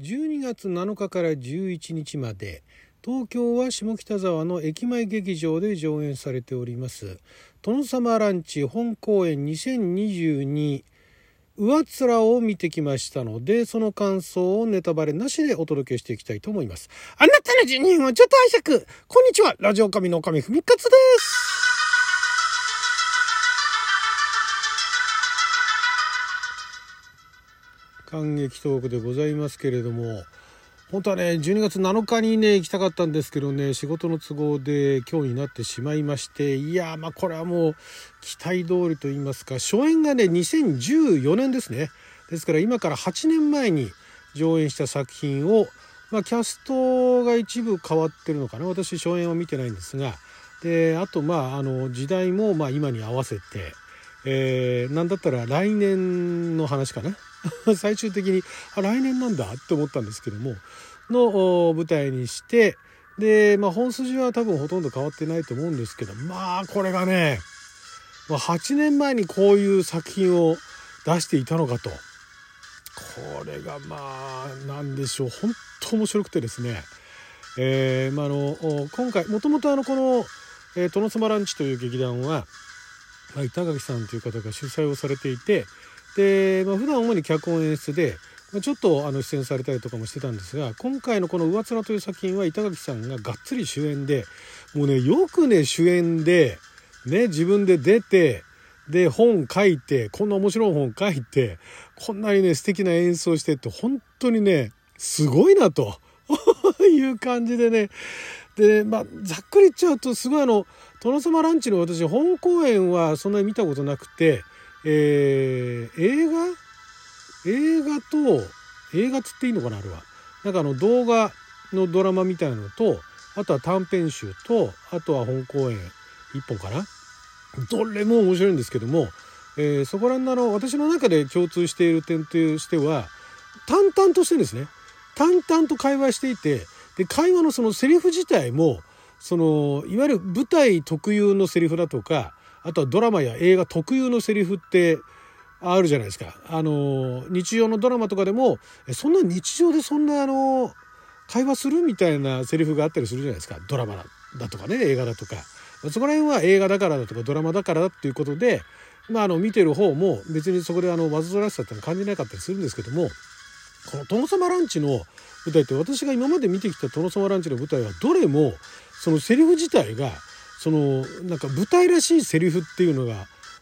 12月7日から11日まで東京は下北沢の駅前劇場で上演されております。殿様ランチ本公演2022上面を見てきましたのでその感想をネタバレなしでお届けしていきたいと思います。あなたの12分をちょっと拝借。こんにちは。ラジオ神の神ふみかつです。感激トークでございますけれども本当はね12月7日にね行きたかったんですけどね仕事の都合で今日になってしまいましていやまあこれはもう期待通りと言いますか初演がね2014年ですね。ですから今から8年前に上演した作品を、まあ、キャストが一部変わってるのかな私初演は見てないんですがであとまああの時代もま今に合わせて、えー、なんだったら来年の話かな。最終的にあ来年なんだって思ったんですけどもの舞台にしてで、まあ、本筋は多分ほとんど変わってないと思うんですけどまあこれがね、ま、8年前にこういう作品を出していたのかと。これがまあ何でしょう。本当面白くてですね、えーまあ、あの今回もともとこの「えー、殿様ランチ」という劇団は、まあ、板垣さんという方が主催をされていてで、まあ、普段主に脚本演出で、まあ、ちょっとあの出演されたりとかもしてたんですが今回のこの「上面」という作品は板垣さんががっつり主演でもうねよくね主演で、ね、自分で出てで本書いてこんな面白い本書いてこんなにね素敵な演奏してって本当にねすごいなと いう感じでね。でまあざっくり言っちゃうとすごいあの殿様ランチの私本公演はそんなに見たことなくてえー、映画？映画と映画つっていいのかなあれは。なんかあの動画のドラマみたいなのとあとは短編集とあとは本公演1本かな？どれも面白いんですけども、えー、そこら辺の私の中で共通している点としては淡々としてですね。淡々と会話していてで会話のそのセリフ自体もそのいわゆる舞台特有のセリフだとかあとはドラマや映画特有のセリフってあるじゃないですか。あの日常のドラマとかでもそんな日常でそんなあの会話するみたいなセリフがあったりするじゃないですかドラマだとかね映画だとかそこら辺は映画だからだとかドラマだからだっていうことで、まあ、あの見てる方も別にそこであのわざとらしさっての感じなかったりするんですけどもこの「殿様ランチ」の舞台って私が今まで見てきた「殿様ランチ」の舞台はどれもそのセリフ自体がそのなんか舞台らしいセリフっていうのが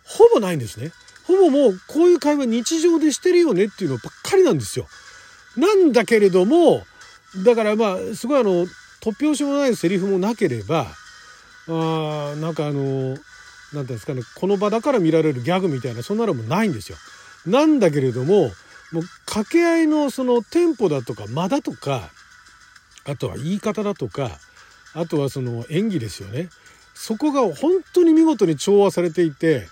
ほぼないんですね。ほぼもうこういう会話日常でしてるよねっていうのばっかりなんですよ。なんだけれどもだからまあすごいあの突拍子もないセリフもなければあなんかあの何て言うんですかねこの場だから見られるギャグみたいなそんなのもないんですよ。なんだけれどももう掛け合いのそのテンポだとか間だとかあとは言い方だとかあとはその演技ですよね。そこが本当に見事に調和されていて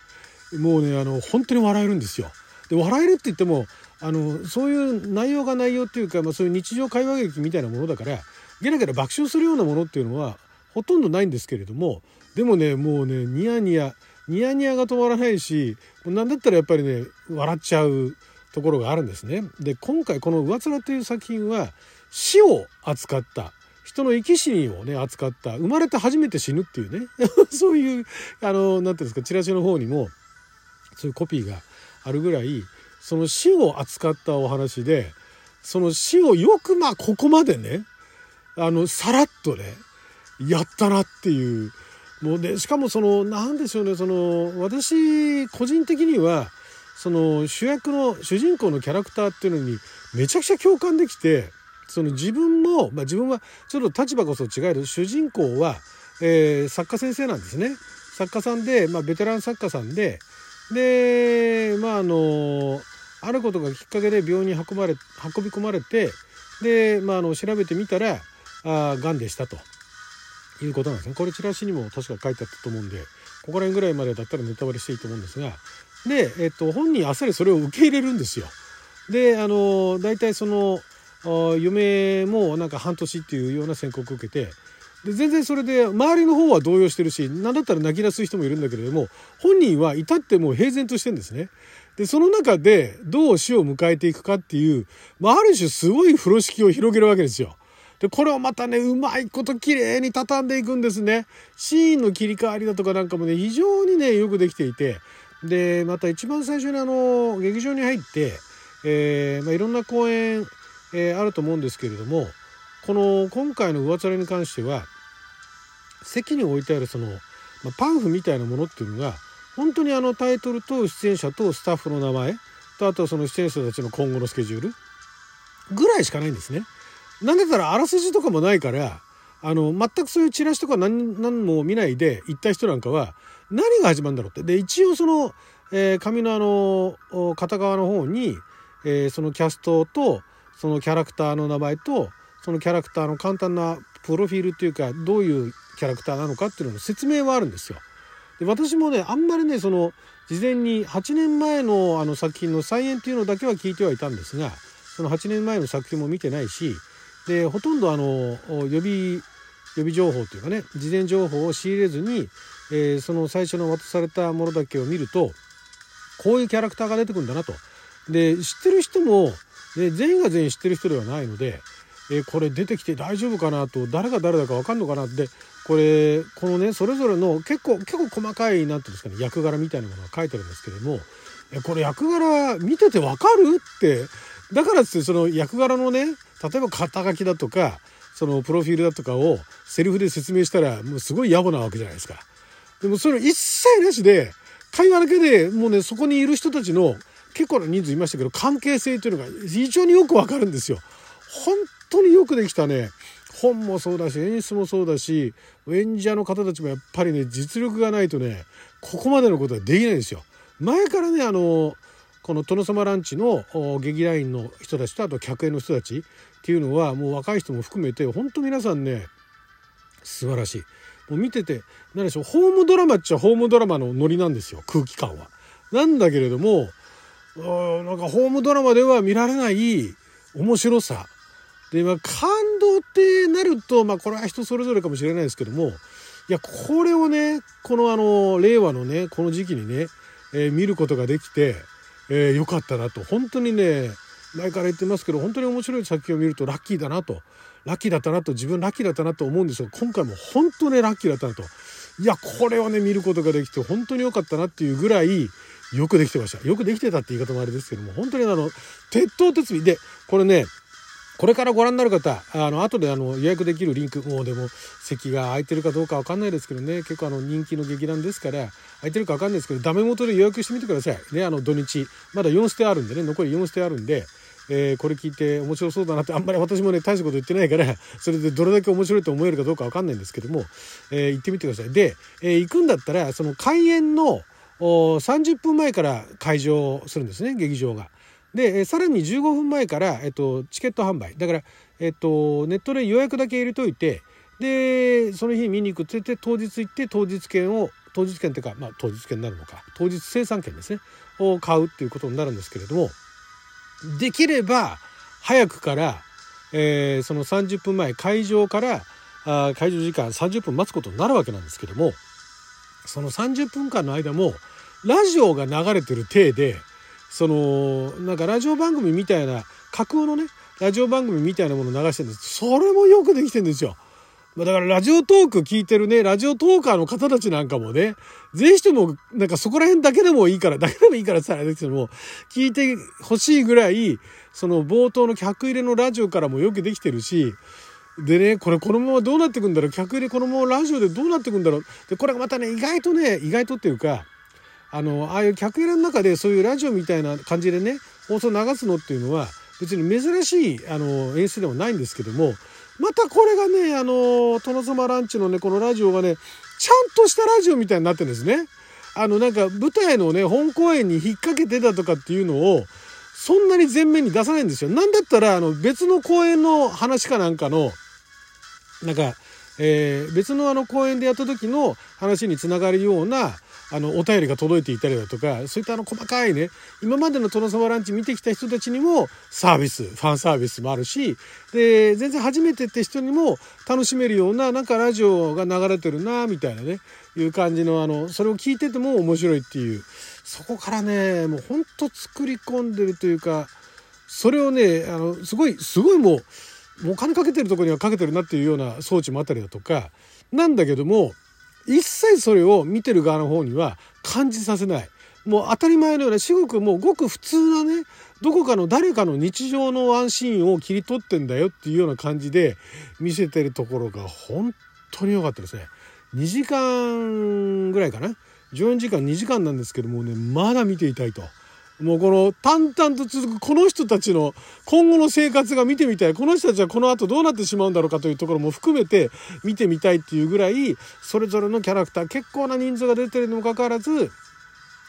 もうねあの本当に笑えるんですよ。で笑えるって言ってもあのそういう内容が内容っていうか、まあ、そういう日常会話劇みたいなものだからゲラゲラ爆笑するようなものっていうのはほとんどないんですけれどもでもねもうねニヤニヤニヤニヤが止まらないし何だったらやっぱりね笑っちゃうところがあるんですね。で今回この「上面」という作品は死を扱った人の生き死にをね扱った生まれて初めて死ぬっていうね。そういうあの何て言うんですかチラシの方にもそういうコピーがあるぐらいその死を扱ったお話でその死をよくまあここまでねあのさらっとねやったなっていう。もうねしかもその何でしょうねその私個人的にはその主役の主人公のキャラクターっていうのにめちゃくちゃ共感できてその自分も、まあ、自分はちょっと立場こそ違える主人公は、えー、作家先生なんですね。作家さんで、まあ、ベテラン作家さんででまああのあることがきっかけで病院に運ばれ運び込まれてで、まあ、あの調べてみたらあがんでしたということなんですね。これチラシにも確か書いてあったと思うんでここら辺ぐらいまでだったらネタバレしていいと思うんですがで、えっと、本人あっさりそれを受け入れるんですよ。であの大体その嫁もなんか半年っていうような宣告を受けてで全然それで周りの方は動揺してるし何だったら泣き出す人もいるんだけれども本人は至ってもう平然としてんですね。で、その中でどう死を迎えていくかっていう、まあ、ある種すごい風呂敷を広げるわけですよ。で、これをまたね、うまいこと綺麗に畳んでいくんですね。シーンの切り替わりだとかなんかもね、非常にね、よくできていて、で、また一番最初にあの、劇場に入って、えー、まあ、いろんな公演、えー、あると思うんですけれども、この今回の上連に関しては、席に置いてあるその、まあ、パンフみたいなものっていうのが、本当にあのタイトルと出演者とスタッフの名前とあとその出演者たちの今後のスケジュールぐらいしかないんですね。なんだったらあらすじとかもないからあの全くそういうチラシとか何何も見ないで行った人なんかは何が始まるんだろうってで一応その、えー、紙のあの片側の方に、えー、そのキャストとそのキャラクターの名前とそのキャラクターの簡単なプロフィールっていうかどういうキャラクターなのかっていうのの説明はあるんですよ。で私もねあんまりねその事前に8年前のあの作品の再演っていうのだけは聞いてはいたんですがその8年前の作品も見てないしでほとんどあの予備予備情報というかね事前情報を仕入れずに、えー、その最初の渡されたものだけを見るとこういうキャラクターが出てくるんだなと。で知ってる人も、ね、全員が全員知ってる人ではないので、え、これ出てきて大丈夫かなと誰が誰だか分かんのかなってこれこのねそれぞれの結構結構細かい何ていうんですかね役柄みたいなものが書いてあるんですけどもえこれ役柄見てて分かるってだからっつってその役柄のね例えば肩書きだとかそのプロフィールだとかをセリフで説明したらもうすごい野暮なわけじゃないですか。でもそれ一切なしで会話だけでもうねそこにいる人たちの結構な人数いましたけど関係性というのが非常によくわかるんですよ。本当によくできたね本もそうだし演出もそうだし演者の方たちもやっぱりね実力がないとねここまでのことはできないんですよ。前からねあのこの殿様ランチの劇団員の人たちとあと客演の人たちっていうのはもう若い人も含めて本当皆さんね素晴らしい。もう見てて何でしょうホームドラマっちゃホームドラマのノリなんですよ空気感は。なんだけれどもなんかホームドラマでは見られない面白さで、まあ、感動ってなると、まあ、これは人それぞれかもしれないですけども、いや、これをね、このあの、令和のね、この時期にね、えー、見ることができて、えー、よかったなと。本当にね、前から言ってますけど、本当に面白い作品を見るとラッキーだなと。ラッキーだったなと、自分ラッキーだったなと思うんですが、今回も本当にラッキーだったなと。いや、これをね、見ることができて、本当に良かったなっていうぐらい、よくできてました。よくできてたって言い方もあれですけども、本当にあの、鉄頭鉄尾で、これね、これからご覧になる方、あの、後であの予約できるリンク、もうでも席が空いてるかどうかわかんないですけどね、結構あの人気の劇団ですから、空いてるかわかんないですけど、ダメ元で予約してみてください。ね、あの土日、まだ4ステあるんでね、残り4ステあるんで、えー、これ聞いて面白そうだなってあんまり私もね大したこと言ってないからそれでどれだけ面白いと思えるかどうか分かんないんですけども、え、行ってみてくださいで、えー、行くんだったらその開演の30分前から開場するんですね劇場が。でさらに15分前から、えっと、チケット販売。だから、えっと、ネットで予約だけ入れといてでその日見に行くって言って当日行って当日券を当日券っていうか、まあ、当日券になるのか。当日生産券ですね。を買うっていうことになるんですけれどもできれば早くから、えー、その30分前会場からあ会場時間30分待つことになるわけなんですけどもその30分間の間もラジオが流れてる体でそのなんかラジオ番組みたいな架空のねラジオ番組みたいなものを流してるんですそれもよくできてるんですよ。だからラジオトーク聞いてるね、ラジオトーカーの方たちなんかもね、ぜひとも、なんかそこら辺だけでもいいから、だけでもいいからさ、ですけども、聞いてほしいぐらい、その冒頭の客入れのラジオからもよくできてるし、でね、これこのままどうなってくんだろう？客入れこのままラジオでどうなってくんだろう？で、これがまたね、意外とね、意外とっていうか、あのああいう客入れの中でそういうラジオみたいな感じでね放送流すのっていうのは別に珍しいあの演出でもないんですけどもまたこれがねあの殿様ランチのねこのラジオがねちゃんとしたラジオみたいになってるんですね。あのなんか舞台のね本公演に引っ掛けてたとかっていうのをそんなに前面に出さないんですよ。なんだったらあの別の公演の話かなんかのなんか、えー、別のあの公演でやった時の話につながるようなあのお便りが届いていたりだとかそういったあの細かいね今までの殿様ランチ見てきた人たちにもサービスファンサービスもあるしで全然初めてって人にも楽しめるようななんかラジオが流れてるなみたいなねいう感じのあのそれを聞いてても面白いっていう。そこからねもうほんと作り込んでるというかそれをねあのすごいすごいもうもうお金かけてるとこにはかけてるなっていうような装置もあったりだとかなんだけども一切それを見てる側の方には感じさせない。もう当たり前のような至極もうごく普通なねどこかの誰かの日常のワンシーンを切り取ってんだよっていうような感じで見せてるところが本当に良かったですね。2時間ぐらいかな？14時間2時間なんですけどもねまだ見ていたいと。もうこの淡々と続くこの人たちの今後の生活が見てみたい。この人たちはこの後どうなってしまうんだろうかというところも含めて見てみたいっていうぐらいそれぞれのキャラクター結構な人数が出てるにもかかわらず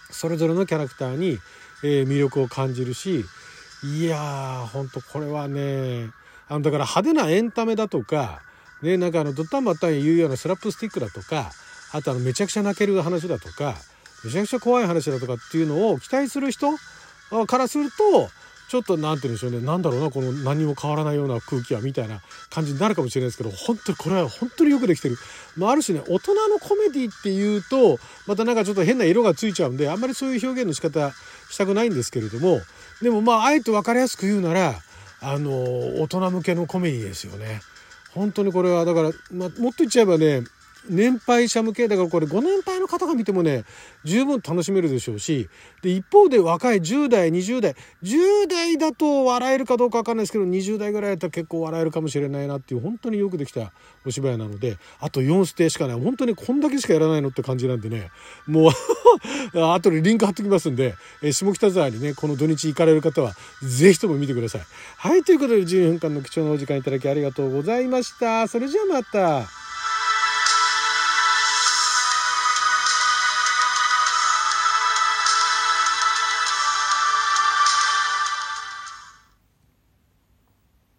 それぞれのキャラクターに、え、魅力を感じるしいやーほんとこれはねあのだから派手なエンタメだとかねなんかあのドッタンバッタン言うようなスラップスティックだとかあとあのめちゃくちゃ泣ける話だとかめちゃくちゃ怖い話だとかっていうのを期待する人からするとちょっと何て言うんでしょうね何だろうなこの何も変わらないような空気はみたいな感じになるかもしれないですけど本当にこれは本当によくできてる、まあ、ある種ね大人のコメディっていうとまたなんかちょっと変な色がついちゃうんであんまりそういう表現の仕方したくないんですけれどもでもまああえて分かりやすく言うならあの大人向けのコメディですよね。本当にこれはだから、まあ、もっと言っちゃえばね年配者向けだからこれご年配の方が見てもね十分楽しめるでしょうしで一方で若い10代20代10代だと笑えるかどうか分かんないですけど20代ぐらいだったら結構笑えるかもしれないなっていう本当によくできたお芝居なのであと4ステしかない本当にこんだけしかやらないのって感じなんでねもう 後でリンク貼っときますんで、え下北沢にねこの土日行かれる方は是非とも見てください。はいということで12分間の貴重なお時間いただきありがとうございました。それじゃあまた。